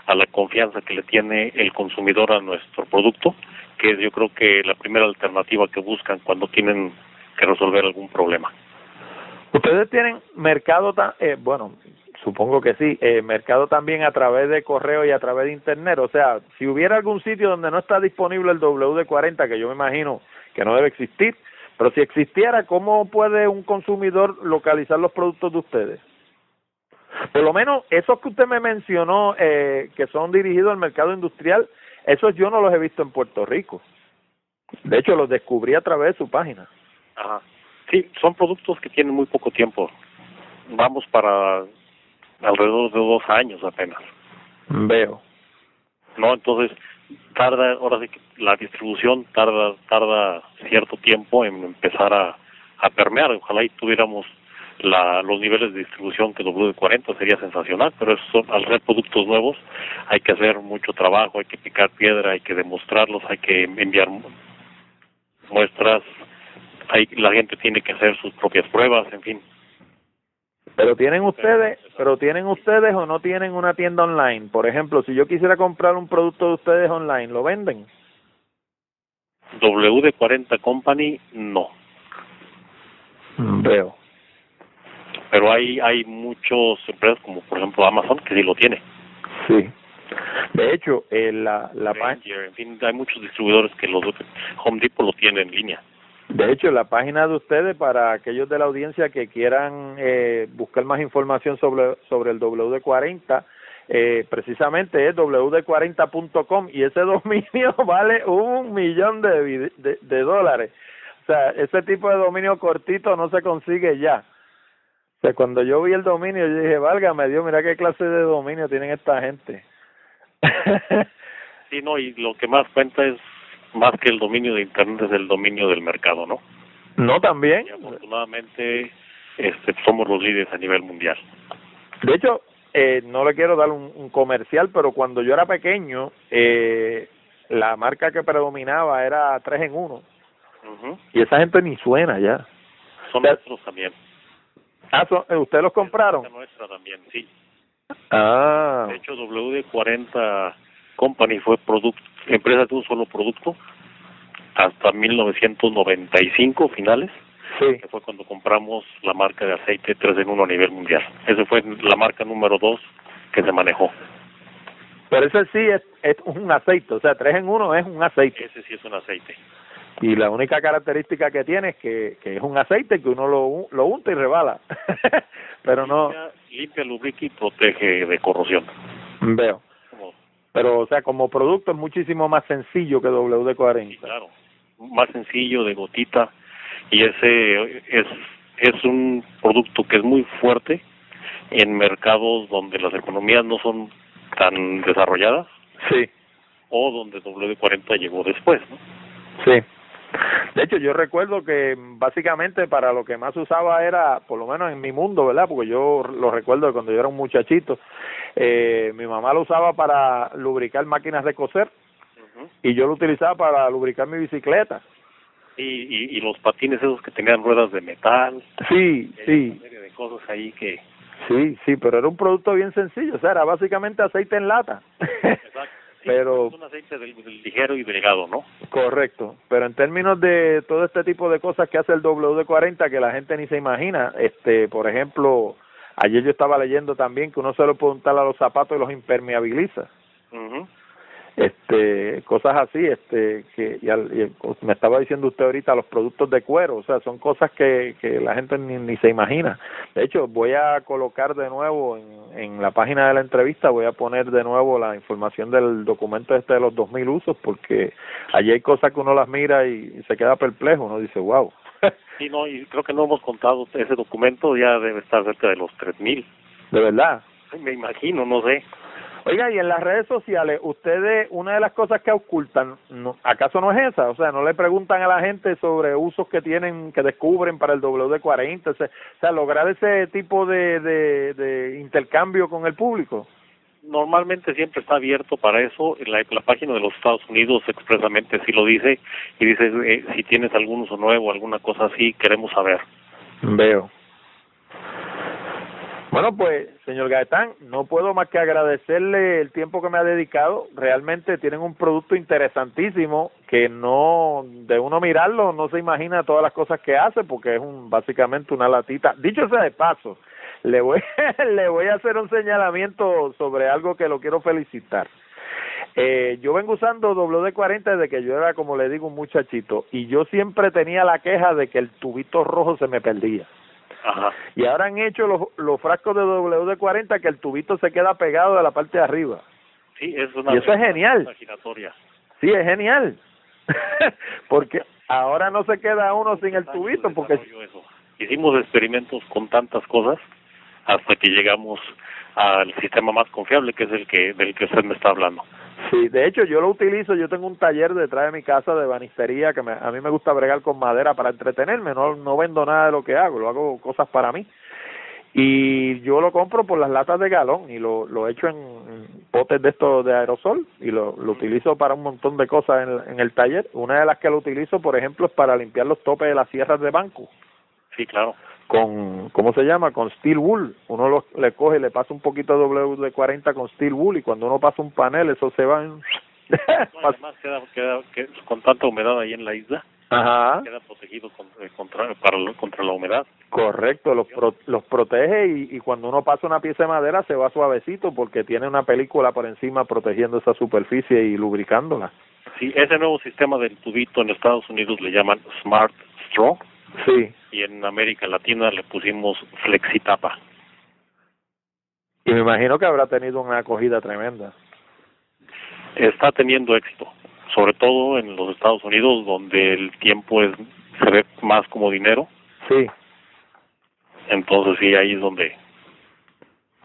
[SPEAKER 3] a la confianza que le tiene el consumidor a nuestro producto, que yo creo que la primera alternativa que buscan cuando tienen que resolver algún problema.
[SPEAKER 1] Ustedes tienen mercado, eh, bueno, supongo que sí, eh, mercado también a través de correo y a través de internet, o sea, si hubiera algún sitio donde no está disponible el WD-40, que yo me imagino que no debe existir, pero si existiera, ¿cómo puede un consumidor localizar los productos de ustedes? Por lo menos esos que usted me mencionó, eh, que son dirigidos al mercado industrial, esos yo no los he visto en Puerto Rico. De hecho, los descubrí a través de su página.
[SPEAKER 3] Ajá. Sí, son productos que tienen muy poco tiempo. Vamos para alrededor de dos años apenas.
[SPEAKER 1] Veo.
[SPEAKER 3] No, entonces tarda, ahora sí que la distribución tarda tarda cierto tiempo en empezar a, a permear. Ojalá y tuviéramos la, los niveles de distribución que W40 sería sensacional, pero eso, al ser productos nuevos hay que hacer mucho trabajo, hay que picar piedra, hay que demostrarlos, hay que enviar muestras, hay, la gente tiene que hacer sus propias pruebas, en fin.
[SPEAKER 2] Pero tienen ustedes, pero tienen ustedes o no tienen una tienda online. Por ejemplo, si yo quisiera comprar un producto de ustedes online, ¿lo venden?
[SPEAKER 3] WD40 Company no.
[SPEAKER 2] Mm, veo.
[SPEAKER 3] Pero hay hay muchos empresas como por ejemplo Amazon que sí lo tiene.
[SPEAKER 2] Sí. De hecho, eh, la la
[SPEAKER 3] Ranger, en fin, hay muchos distribuidores que los Home Depot lo tiene en línea.
[SPEAKER 2] De hecho, la página de ustedes para aquellos de la audiencia que quieran eh, buscar más información sobre sobre el WD40 eh, precisamente es wd40.com y ese dominio vale un millón de, de, de, dólares. O sea, ese tipo de dominio cortito no se consigue ya. O sea, cuando yo vi el dominio, yo dije, válgame Dios, mira qué clase de dominio tienen esta gente.
[SPEAKER 3] sí, no, y lo que más cuenta es más que el dominio de Internet, es el dominio del mercado, ¿no?
[SPEAKER 2] No, también.
[SPEAKER 3] Y afortunadamente este, somos los líderes a nivel mundial.
[SPEAKER 2] De hecho, eh, no le quiero dar un, un, comercial, pero cuando yo era pequeño, eh, la marca que predominaba era 3 en 1. Y esa gente ni suena ya.
[SPEAKER 3] Son nuestros también.
[SPEAKER 2] Ah, son, eh, ¿ustedes los compraron?
[SPEAKER 3] nuestra también, sí.
[SPEAKER 2] Ah.
[SPEAKER 3] De hecho, WD-40 Company fue producto, empresa de un solo producto hasta 1995 finales
[SPEAKER 2] sí.
[SPEAKER 3] que fue cuando compramos la marca de aceite 3 en 1 a nivel mundial. Esa fue la marca número 2 que se manejó.
[SPEAKER 2] Pero ese sí es, es un aceite, o sea, 3 en 1 es un aceite.
[SPEAKER 3] Ese sí es un aceite.
[SPEAKER 2] Y la única característica que tiene es que, que es un aceite que uno lo, lo unta y rebala. Pero no...
[SPEAKER 3] Limpia, lubrica y protege de corrosión.
[SPEAKER 2] Veo. Pero, o sea, como producto es muchísimo más sencillo que WD-40.
[SPEAKER 3] Sí, claro. Más sencillo, de gotita y ese es es un producto que es muy fuerte en mercados donde las economías no son tan desarrolladas
[SPEAKER 2] sí
[SPEAKER 3] o donde W40 llegó después ¿no?
[SPEAKER 2] sí de hecho yo recuerdo que básicamente para lo que más usaba era por lo menos en mi mundo verdad porque yo lo recuerdo de cuando yo era un muchachito eh, mi mamá lo usaba para lubricar máquinas de coser y yo lo utilizaba para lubricar mi bicicleta
[SPEAKER 3] y, y, los patines esos que tenían ruedas de metal.
[SPEAKER 2] Sí, sí.
[SPEAKER 3] Una serie de cosas ahí que...
[SPEAKER 2] Sí, sí, pero era un producto bien sencillo, o sea, era básicamente aceite en lata.
[SPEAKER 3] Exacto.
[SPEAKER 2] Pero
[SPEAKER 3] es un aceite del, del ligero y delgado, ¿no?
[SPEAKER 2] Correcto, pero en términos de todo este tipo de cosas que hace el WD-40 que la gente ni se imagina, este, por ejemplo, ayer yo estaba leyendo también que uno se lo puede untar a los zapatos y los impermeabiliza. Este cosas así este que y, al, y me estaba diciendo usted ahorita los productos de cuero o sea son cosas que que la gente ni, ni se imagina. De hecho voy a colocar de nuevo en, en la página de la entrevista voy a poner de nuevo la información del documento este de los 2000 usos porque allí hay cosas que uno las mira y, y se queda perplejo uno dice wow
[SPEAKER 3] sí no y creo que no hemos contado ese documento ya debe estar cerca de los 3000
[SPEAKER 2] de verdad
[SPEAKER 3] me imagino no sé
[SPEAKER 2] Oiga, y en las redes sociales, ustedes, una de las cosas que ocultan, no, ¿acaso no es esa? O sea, no le preguntan a la gente sobre usos que tienen, que descubren para el WD-40, o sea, lograr ese tipo de, de, de intercambio con el público.
[SPEAKER 3] Normalmente siempre está abierto para eso. La, la página de los Estados Unidos expresamente sí lo dice y dice eh, si tienes algún uso nuevo, alguna cosa así, queremos saber.
[SPEAKER 2] Veo. Bueno, pues, señor Gaetán, no puedo más que agradecerle el tiempo que me ha dedicado. Realmente tienen un producto interesantísimo que no, de uno mirarlo, no se imagina todas las cosas que hace porque es un básicamente una latita. Dicho sea de paso, le voy, le voy a hacer un señalamiento sobre algo que lo quiero felicitar. Eh, yo vengo usando WD-40 desde que yo era, como le digo, un muchachito y yo siempre tenía la queja de que el tubito rojo se me perdía.
[SPEAKER 3] Ajá.
[SPEAKER 2] Y ahora han hecho los, los frascos de WD-40 que el tubito se queda pegado de la parte de arriba.
[SPEAKER 3] Sí, es una
[SPEAKER 2] y eso es genial.
[SPEAKER 3] Giratoria.
[SPEAKER 2] Sí, es genial. porque ahora no se queda uno sin el tubito porque
[SPEAKER 3] eso. hicimos experimentos con tantas cosas hasta que llegamos al sistema más confiable que es el que del que usted me está hablando.
[SPEAKER 2] Sí, de hecho yo lo utilizo, yo tengo un taller detrás de mi casa de banistería que me, a mí me gusta bregar con madera para entretenerme, no no vendo nada de lo que hago, lo hago cosas para mí. y yo lo compro por las latas de galón y lo, lo echo en, potes de estos de aerosol y lo, lo utilizo para un montón de cosas en, en, el taller. Una de las que lo utilizo, por ejemplo, es para limpiar los topes de las sierras de banco.
[SPEAKER 3] Sí, claro.
[SPEAKER 2] Con, ¿cómo se llama? Con steel wool. Uno lo, le coge y le pasa un poquito de WD-40 con steel wool y cuando uno pasa un panel, eso se va en...
[SPEAKER 3] además queda, queda, con tanta humedad ahí en la isla
[SPEAKER 2] Ajá.
[SPEAKER 3] queda protegido contra, contra, para, contra la humedad.
[SPEAKER 2] Correcto, los, pro, los protege y, y cuando uno pasa una pieza de madera se va suavecito porque tiene una película por encima protegiendo esa superficie y lubricándola.
[SPEAKER 3] Sí, ese nuevo sistema del tubito en Estados Unidos le llaman Smart Straw.
[SPEAKER 2] Sí.
[SPEAKER 3] Y en América Latina le pusimos Flexitapa.
[SPEAKER 2] Y me imagino que habrá tenido una acogida tremenda.
[SPEAKER 3] Está teniendo éxito sobre todo en los Estados Unidos donde el tiempo es se ve más como dinero.
[SPEAKER 2] Sí.
[SPEAKER 3] Entonces sí, ahí es donde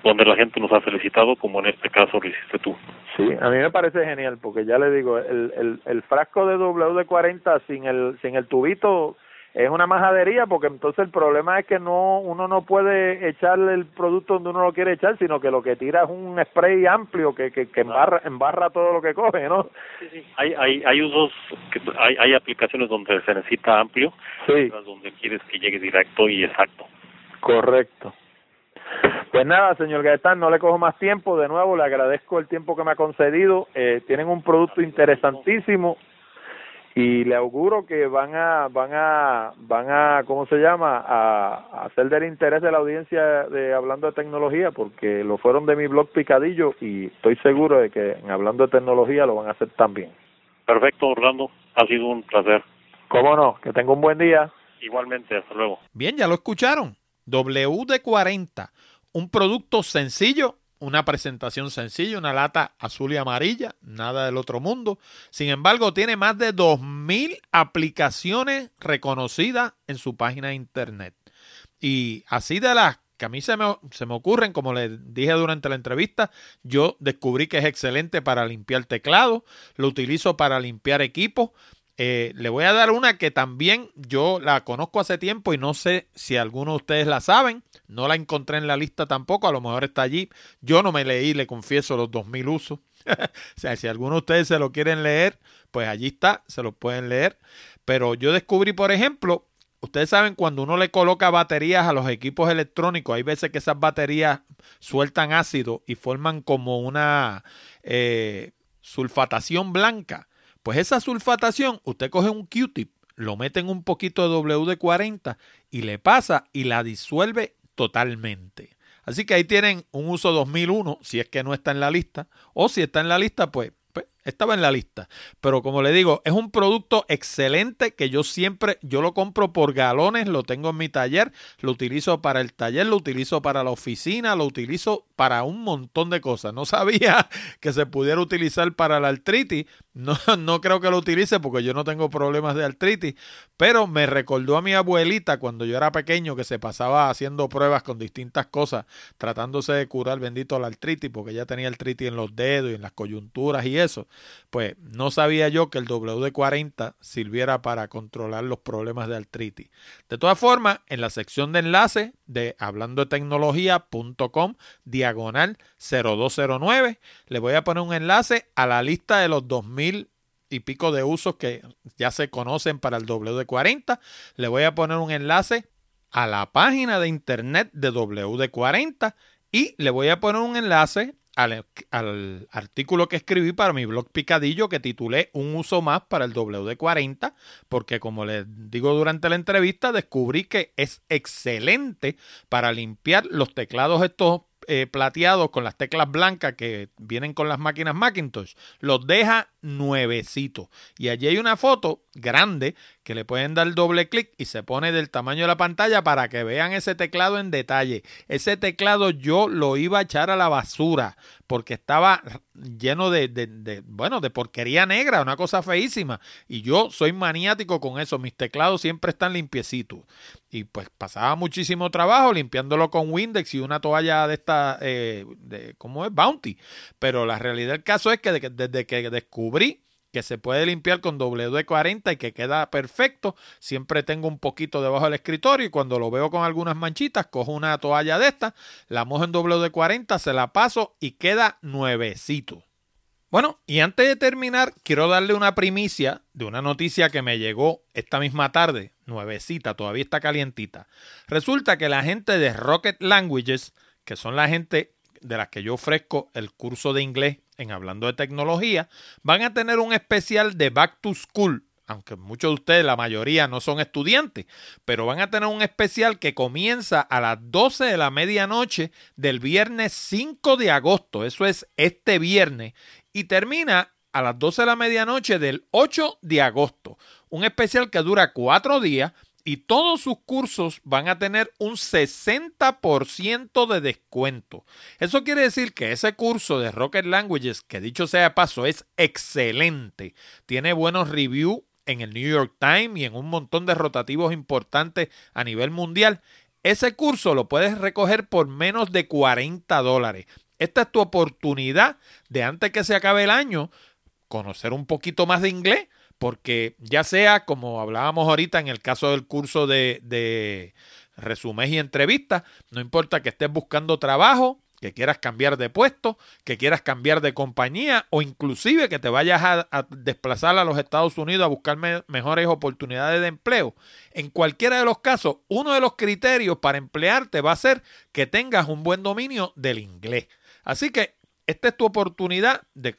[SPEAKER 3] donde la gente nos ha felicitado, como en este caso lo hiciste tú.
[SPEAKER 2] Sí, a mí me parece genial, porque ya le digo, el, el, el frasco de WD-40 sin el, sin el tubito es una majadería porque entonces el problema es que no uno no puede echarle el producto donde uno lo quiere echar sino que lo que tira es un spray amplio que que, que embarra embarra todo lo que coge no
[SPEAKER 3] sí, sí. hay hay hay usos que hay hay aplicaciones donde se necesita amplio
[SPEAKER 2] sí.
[SPEAKER 3] donde quieres que llegue directo y exacto.
[SPEAKER 2] Correcto. Pues nada, señor Gaetán, no le cojo más tiempo. De nuevo, le agradezco el tiempo que me ha concedido. Eh, tienen un producto interesantísimo y le auguro que van a van a van a cómo se llama a, hacer del interés de la audiencia de hablando de tecnología porque lo fueron de mi blog picadillo y estoy seguro de que en hablando de tecnología lo van a hacer también.
[SPEAKER 3] Perfecto Orlando. Ha sido un placer.
[SPEAKER 2] Cómo no que tenga un buen día.
[SPEAKER 3] Igualmente hasta luego.
[SPEAKER 1] Bien ya lo escucharon. WD40 un producto sencillo una presentación sencilla, una lata azul y amarilla, nada del otro mundo. Sin embargo, tiene más de 2.000 aplicaciones reconocidas en su página de internet. Y así de las que a mí se me, se me ocurren, como les dije durante la entrevista, yo descubrí que es excelente para limpiar teclado, lo utilizo para limpiar equipos, eh, le voy a dar una que también yo la conozco hace tiempo y no sé si algunos de ustedes la saben. No la encontré en la lista tampoco, a lo mejor está allí. Yo no me leí, le confieso, los 2000 usos. o sea, si alguno de ustedes se lo quieren leer, pues allí está, se lo pueden leer. Pero yo descubrí, por ejemplo, ustedes saben cuando uno le coloca baterías a los equipos electrónicos, hay veces que esas baterías sueltan ácido y forman como una eh, sulfatación blanca. Pues esa sulfatación, usted coge un Q-tip, lo mete en un poquito de WD-40 y le pasa y la disuelve totalmente. Así que ahí tienen un uso 2001, si es que no está en la lista, o si está en la lista, pues, estaba en la lista. Pero como le digo, es un producto excelente que yo siempre, yo lo compro por galones, lo tengo en mi taller, lo utilizo para el taller, lo utilizo para la oficina, lo utilizo para un montón de cosas. No sabía que se pudiera utilizar para la artritis, no, no creo que lo utilice porque yo no tengo problemas de artritis, pero me recordó a mi abuelita cuando yo era pequeño que se pasaba haciendo pruebas con distintas cosas, tratándose de curar bendito la artritis, porque ella tenía artritis en los dedos y en las coyunturas y eso. Pues no sabía yo que el WD-40 sirviera para controlar los problemas de artritis. De todas formas, en la sección de enlace de hablando de tecnología.com diagonal 0209 le voy a poner un enlace a la lista de los 2000 y pico de usos que ya se conocen para el WD-40. Le voy a poner un enlace a la página de internet de WD-40 y le voy a poner un enlace al, artículo que escribí para mi blog Picadillo que titulé Un uso más para el WD-40 porque como les digo durante la entrevista descubrí que es excelente para limpiar los teclados estos eh, plateados con las teclas blancas que vienen con las máquinas Macintosh, los deja nuevecitos. Y allí hay una foto grande que le pueden dar doble clic y se pone del tamaño de la pantalla para que vean ese teclado en detalle. Ese teclado yo lo iba a echar a la basura porque estaba lleno de, de, bueno, de porquería negra, una cosa feísima. Y yo soy maniático con eso. Mis teclados siempre están limpiecitos. Y pues pasaba muchísimo trabajo limpiándolo con Windex y una toalla de esta, eh, de, ¿cómo es? Bounty. Pero la realidad del caso es que desde que descubrí que se puede limpiar con WD-40 y que queda perfecto. Siempre tengo un poquito debajo del escritorio y cuando lo veo con algunas manchitas, cojo una toalla de esta, la mojo en WD-40, se la paso y queda nuevecito. Bueno, y antes de terminar, quiero darle una primicia de una noticia que me llegó esta misma tarde, nuevecita, todavía está calientita. Resulta que la gente de Rocket Languages, que son la gente de las que yo ofrezco el curso de inglés en Hablando de Tecnología, van a tener un especial de Back to School. Aunque muchos de ustedes, la mayoría, no son estudiantes, pero van a tener un especial que comienza a las 12 de la medianoche del viernes 5 de agosto. Eso es este viernes. Y termina a las 12 de la medianoche del 8 de agosto. Un especial que dura cuatro días y todos sus cursos van a tener un 60% de descuento. Eso quiere decir que ese curso de Rocket Languages, que dicho sea de paso, es excelente, tiene buenos reviews en el New York Times y en un montón de rotativos importantes a nivel mundial. Ese curso lo puedes recoger por menos de 40 dólares. Esta es tu oportunidad de antes que se acabe el año conocer un poquito más de inglés porque ya sea como hablábamos ahorita en el caso del curso de, de resumes y entrevistas, no importa que estés buscando trabajo, que quieras cambiar de puesto, que quieras cambiar de compañía o inclusive que te vayas a, desplazar a los Estados Unidos a buscar mejores oportunidades de empleo. En cualquiera de los casos, uno de los criterios para emplearte va a ser que tengas un buen dominio del inglés. Así que esta es tu oportunidad de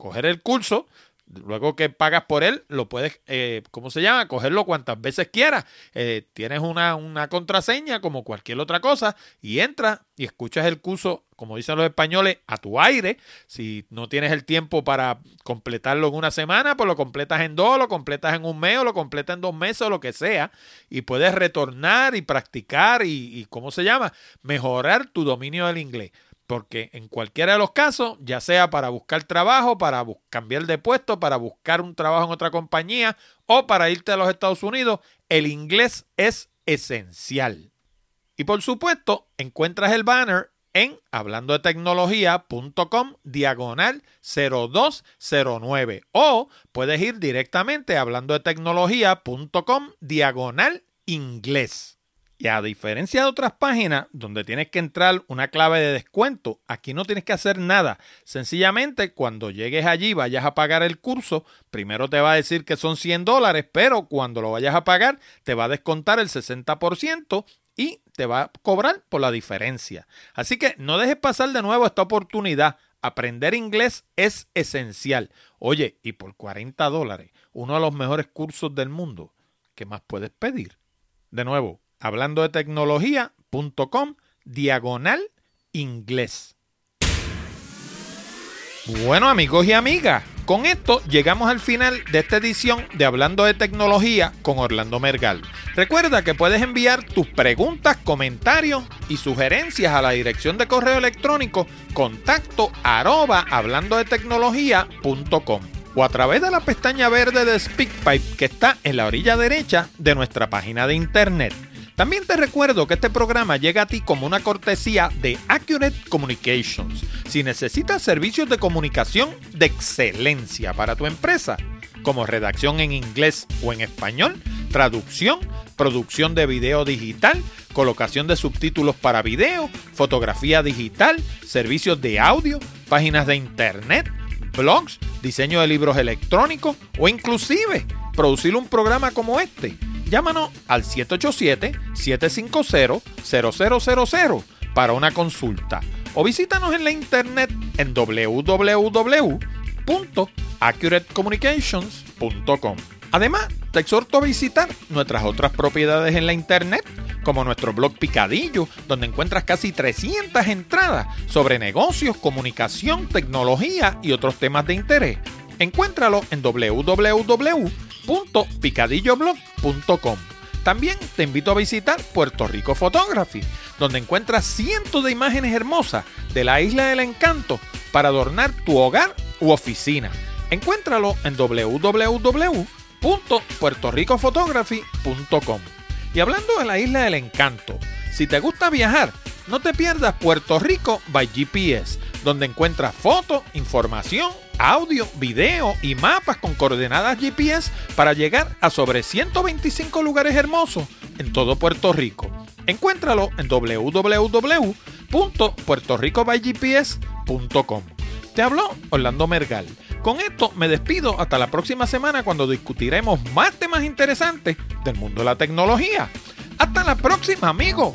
[SPEAKER 1] coger el curso, Luego que pagas por él, lo puedes, eh, ¿cómo se llama? Cogerlo cuantas veces quieras. Eh, tienes una, una, contraseña como cualquier otra cosa y entras y escuchas el curso, como dicen los españoles, a tu aire. Si no tienes el tiempo para completarlo en una semana, pues lo completas en dos, lo completas en un mes o lo completas en dos meses o lo que sea. Y puedes retornar y practicar y, y ¿cómo se llama? Mejorar tu dominio del inglés porque en cualquiera de los casos, ya sea para buscar trabajo, para cambiar de puesto, para buscar un trabajo en otra compañía o para irte a los Estados Unidos, el inglés es esencial. Y por supuesto, encuentras el banner en hablando de tecnología.com diagonal 0209 o puedes ir directamente a hablando de tecnología.com diagonal inglés. Y a diferencia de otras páginas donde tienes que entrar una clave de descuento, aquí no tienes que hacer nada. Sencillamente cuando llegues allí vayas a pagar el curso, primero te va a decir que son 100 dólares, pero cuando lo vayas a pagar te va a descontar el 60% y te va a cobrar por la diferencia. Así que no dejes pasar de nuevo esta oportunidad. Aprender inglés es esencial. Oye, y por 40 dólares, uno de los mejores cursos del mundo, ¿qué más puedes pedir? De nuevo, hablando de tecnología.com diagonal inglés. Bueno amigos y amigas, con esto llegamos al final de esta edición de Hablando de Tecnología con Orlando Mergal. Recuerda que puedes enviar tus preguntas, comentarios y sugerencias a la dirección de correo electrónico contacto arroba hablando de tecnología.com o a través de la pestaña verde de SpeakPipe que está en la orilla derecha de nuestra página de internet. También te recuerdo que este programa llega a ti como una cortesía de Accurate Communications. Si necesitas servicios de comunicación de excelencia para tu empresa, como redacción en inglés o en español, traducción, producción de video digital, colocación de subtítulos para video, fotografía digital, servicios de audio, páginas de internet, blogs, diseño de libros electrónicos o inclusive producir un programa como este Llámanos al 787-750-0000 para una consulta o visítanos en la internet en www.accuratecommunications.com. Además, te exhorto a visitar nuestras otras propiedades en la internet, como nuestro blog Picadillo, donde encuentras casi 300 entradas sobre negocios, comunicación, tecnología y otros temas de interés. Encuéntralo en www www.picadilloblog.com. También te invito a visitar Puerto Rico Photography, donde encuentras cientos de imágenes hermosas de la isla del encanto para adornar tu hogar u oficina. Encuéntralo en www.puertoricophotography.com. Y hablando de la isla del encanto, si te gusta viajar, no te pierdas Puerto Rico by GPS, donde encuentras fotos, información, audio, video y mapas con coordenadas GPS para llegar a sobre 125 lugares hermosos en todo Puerto Rico. Encuéntralo en www.puertoricobygps.com. Te habló Orlando Mergal. Con esto me despido hasta la próxima semana cuando discutiremos más temas interesantes del mundo de la tecnología. Hasta la próxima, amigos.